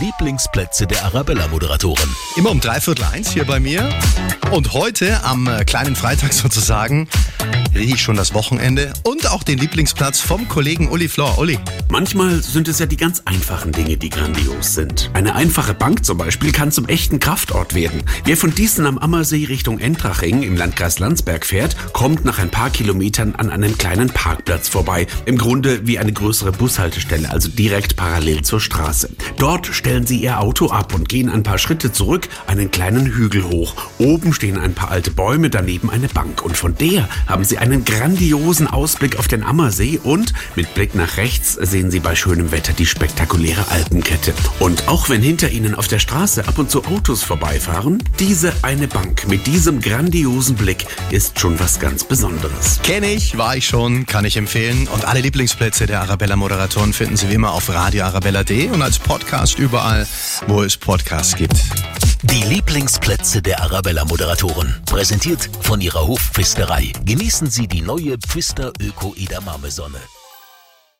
Lieblingsplätze der Arabella-Moderatoren. Immer um dreiviertel eins hier bei mir. Und heute, am äh, kleinen Freitag sozusagen, rieche ich schon das Wochenende und auch den Lieblingsplatz vom Kollegen Uli Flor. Uli. Manchmal sind es ja die ganz einfachen Dinge, die grandios sind. Eine einfache Bank zum Beispiel kann zum echten Kraftort werden. Wer von Diesen am Ammersee Richtung Entraching im Landkreis Landsberg fährt, kommt nach ein paar Kilometern an einem kleinen Parkplatz vorbei. Im Grunde wie eine größere Bushaltestelle, also direkt parallel zur Straße. Dort stellen sie ihr Auto ab und gehen ein paar Schritte zurück, einen kleinen Hügel hoch. Oben stehen ein paar alte Bäume, daneben eine Bank. Und von der haben sie einen grandiosen Ausblick auf den Ammersee und mit Blick nach rechts sehen sie bei schönem Wetter die spektakuläre Alpenkette. Und auch wenn hinter ihnen auf der Straße ab und zu Autos vorbeifahren, diese eine Bank mit diesem grandiosen Blick ist schon was ganz Besonderes. Kenne ich, war ich schon, kann ich empfehlen. Und alle Lieblingsplätze der Arabella-Moderatoren finden Sie wie immer auf radioarabella.de und als Podcast überall, wo es Podcasts gibt. Die Lieblingsplätze der Arabella-Moderatoren. Präsentiert von ihrer Hofpfisterei. Genießen Sie die neue Pfister Öko Edamame Sonne.